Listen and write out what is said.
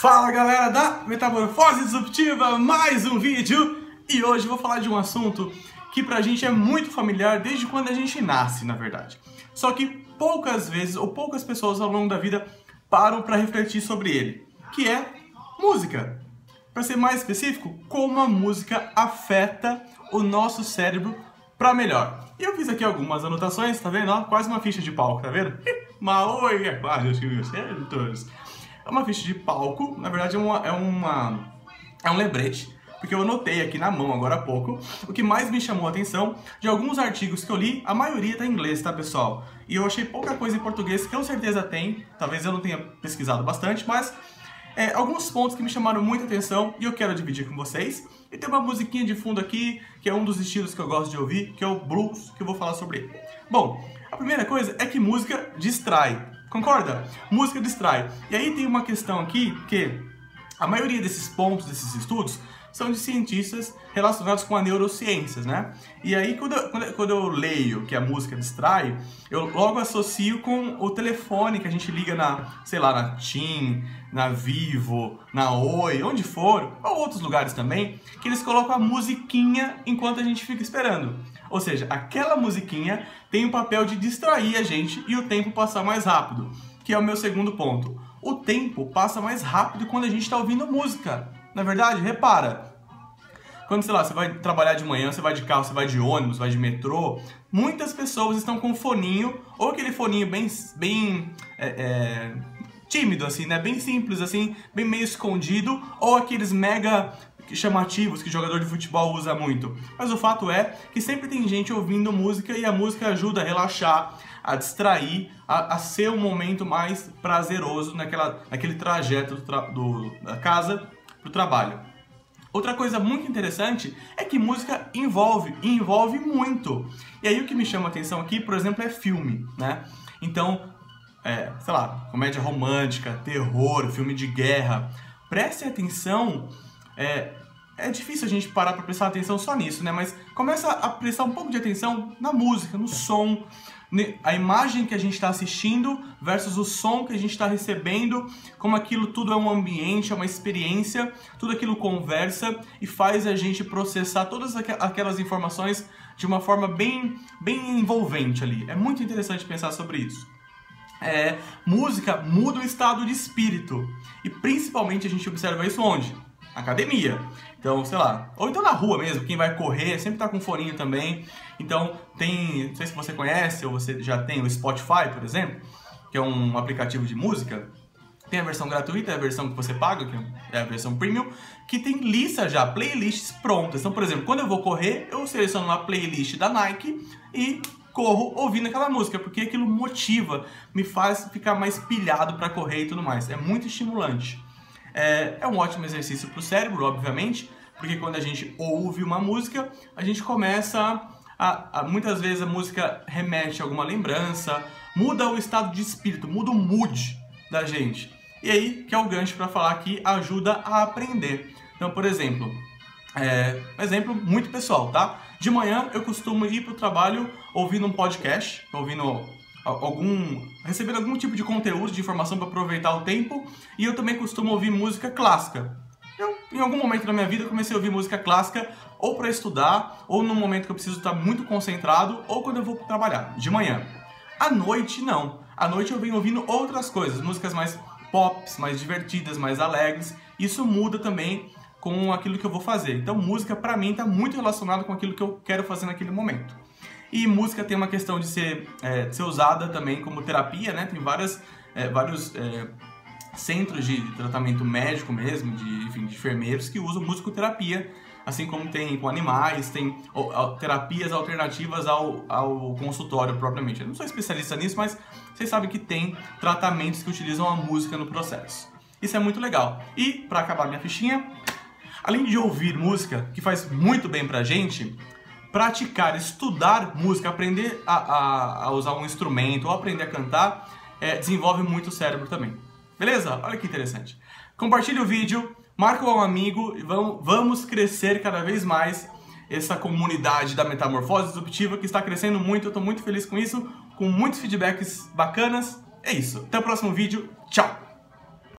Fala galera da Metamorfose Disruptiva, mais um vídeo e hoje vou falar de um assunto que pra gente é muito familiar desde quando a gente nasce, na verdade. Só que poucas vezes ou poucas pessoas ao longo da vida param para refletir sobre ele, que é música. Para ser mais específico, como a música afeta o nosso cérebro para melhor. E eu fiz aqui algumas anotações, tá vendo? Ó, quase uma ficha de palco, tá vendo? Maoi, é quase os certos. É uma ficha de palco, na verdade é, uma, é, uma, é um lembrete, porque eu anotei aqui na mão agora há pouco o que mais me chamou a atenção de alguns artigos que eu li, a maioria tá em inglês, tá pessoal? E eu achei pouca coisa em português, que com certeza tem, talvez eu não tenha pesquisado bastante, mas é, alguns pontos que me chamaram muita atenção e eu quero dividir com vocês. E tem uma musiquinha de fundo aqui, que é um dos estilos que eu gosto de ouvir, que é o blues, que eu vou falar sobre ele. Bom, a primeira coisa é que música distrai. Concorda? Música distrai. E aí tem uma questão aqui que a maioria desses pontos, desses estudos, são de cientistas relacionados com a neurociências, né? E aí, quando eu, quando, quando eu leio que a música distrai, eu logo associo com o telefone que a gente liga na, sei lá, na TIM, na Vivo, na Oi, onde for, ou outros lugares também, que eles colocam a musiquinha enquanto a gente fica esperando. Ou seja, aquela musiquinha tem o papel de distrair a gente e o tempo passar mais rápido, que é o meu segundo ponto. O tempo passa mais rápido quando a gente está ouvindo música. Na verdade, repara, quando, sei lá, você vai trabalhar de manhã, você vai de carro, você vai de ônibus, vai de metrô, muitas pessoas estão com foninho, ou aquele foninho bem, bem é, é, tímido, assim, né? Bem simples, assim, bem meio escondido, ou aqueles mega chamativos que jogador de futebol usa muito. Mas o fato é que sempre tem gente ouvindo música e a música ajuda a relaxar, a distrair, a, a ser um momento mais prazeroso naquela, naquele trajeto do, tra do da casa para o trabalho. Outra coisa muito interessante é que música envolve, e envolve muito. E aí o que me chama a atenção aqui, por exemplo, é filme, né? Então, é, sei lá, comédia romântica, terror, filme de guerra. Preste atenção é, é difícil a gente parar para prestar atenção só nisso, né? Mas começa a prestar um pouco de atenção na música, no som, a imagem que a gente está assistindo versus o som que a gente está recebendo, como aquilo tudo é um ambiente, é uma experiência, tudo aquilo conversa e faz a gente processar todas aquelas informações de uma forma bem, bem envolvente ali. É muito interessante pensar sobre isso. É, música muda o estado de espírito e principalmente a gente observa isso onde? Academia. Então, sei lá, ou então na rua mesmo, quem vai correr sempre tá com foninho também. Então, tem, não sei se você conhece ou você já tem o Spotify, por exemplo, que é um aplicativo de música. Tem a versão gratuita, a versão que você paga, que é a versão premium, que tem lista já, playlists prontas. Então, por exemplo, quando eu vou correr, eu seleciono uma playlist da Nike e corro ouvindo aquela música, porque aquilo motiva, me faz ficar mais pilhado para correr e tudo mais. É muito estimulante. É, é um ótimo exercício para o cérebro, obviamente, porque quando a gente ouve uma música, a gente começa a, a, muitas vezes a música remete a alguma lembrança, muda o estado de espírito, muda o mood da gente. E aí, que é o gancho para falar que ajuda a aprender. Então, por exemplo, é, um exemplo muito pessoal, tá? De manhã eu costumo ir para o trabalho ouvindo um podcast, ouvindo algum recebendo algum tipo de conteúdo, de informação para aproveitar o tempo, e eu também costumo ouvir música clássica. Eu, em algum momento da minha vida, comecei a ouvir música clássica ou para estudar, ou no momento que eu preciso estar muito concentrado, ou quando eu vou trabalhar, de manhã. À noite, não. À noite eu venho ouvindo outras coisas, músicas mais pops, mais divertidas, mais alegres. Isso muda também com aquilo que eu vou fazer. Então, música para mim está muito relacionado com aquilo que eu quero fazer naquele momento. E música tem uma questão de ser, é, de ser usada também como terapia, né? Tem várias, é, vários é, centros de tratamento médico mesmo, de, enfim, de enfermeiros que usam musicoterapia, assim como tem com animais, tem terapias alternativas ao, ao consultório propriamente. Eu não sou especialista nisso, mas vocês sabem que tem tratamentos que utilizam a música no processo. Isso é muito legal. E, para acabar minha fichinha, além de ouvir música, que faz muito bem pra gente, praticar, estudar música, aprender a, a, a usar um instrumento ou aprender a cantar, é, desenvolve muito o cérebro também. Beleza? Olha que interessante. Compartilhe o vídeo, marca um amigo e vamos, vamos crescer cada vez mais essa comunidade da metamorfose disruptiva que está crescendo muito. Eu estou muito feliz com isso, com muitos feedbacks bacanas. É isso. Até o próximo vídeo. Tchau!